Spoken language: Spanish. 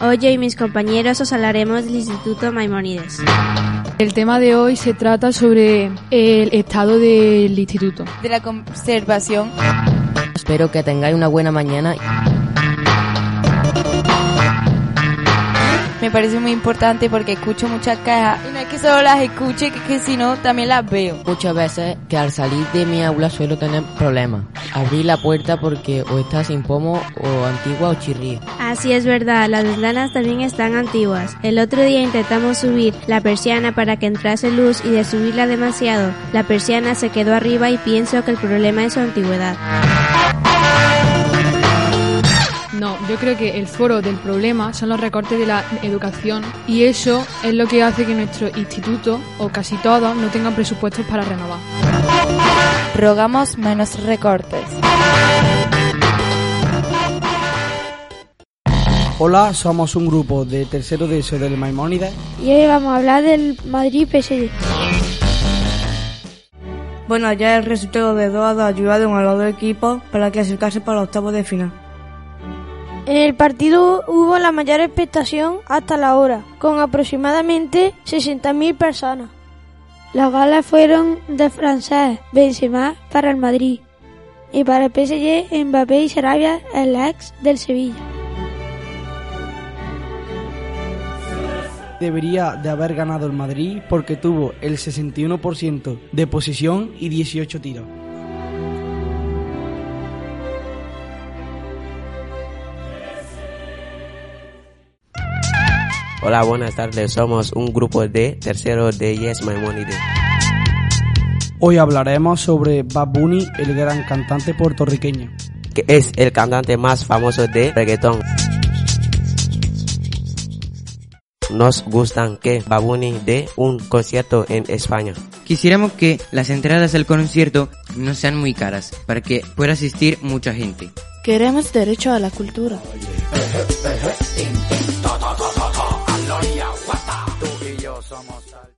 Hoy yo y mis compañeros os hablaremos del Instituto Maimónides. El tema de hoy se trata sobre el estado del instituto. De la conservación. Espero que tengáis una buena mañana. Me parece muy importante porque escucho muchas quejas y no es que solo las escuche, que, que si no también las veo. Muchas veces que al salir de mi aula suelo tener problemas. Abrir la puerta porque o está sin pomo o antigua o chirría. Así es verdad, las ventanas también están antiguas. El otro día intentamos subir la persiana para que entrase luz y de subirla demasiado, la persiana se quedó arriba y pienso que el problema es su antigüedad. No, yo creo que el foro del problema son los recortes de la educación y eso es lo que hace que nuestro instituto, o casi todos, no tengan presupuestos para renovar. Rogamos menos recortes. Hola, somos un grupo de tercero de eso del Maimónides. Y hoy vamos a hablar del Madrid PSG. Bueno, ayer el resultado de 2 a 2 ayudaron a los dos equipos para clasificarse para los octavos de final. En el partido hubo la mayor expectación hasta la hora, con aproximadamente 60.000 personas. Las galas fueron de francés Benzema para el Madrid y para el PSG Mbappé y Sarabia el ex del Sevilla. Debería de haber ganado el Madrid porque tuvo el 61% de posición y 18 tiros. Hola, buenas tardes. Somos un grupo de terceros de Yes My Money Day. Hoy hablaremos sobre Bad Bunny, el gran cantante puertorriqueño. Que es el cantante más famoso de reggaetón. Nos gustan que Bad Bunny dé un concierto en España. Quisiéramos que las entradas al concierto no sean muy caras para que pueda asistir mucha gente. Queremos derecho a la cultura.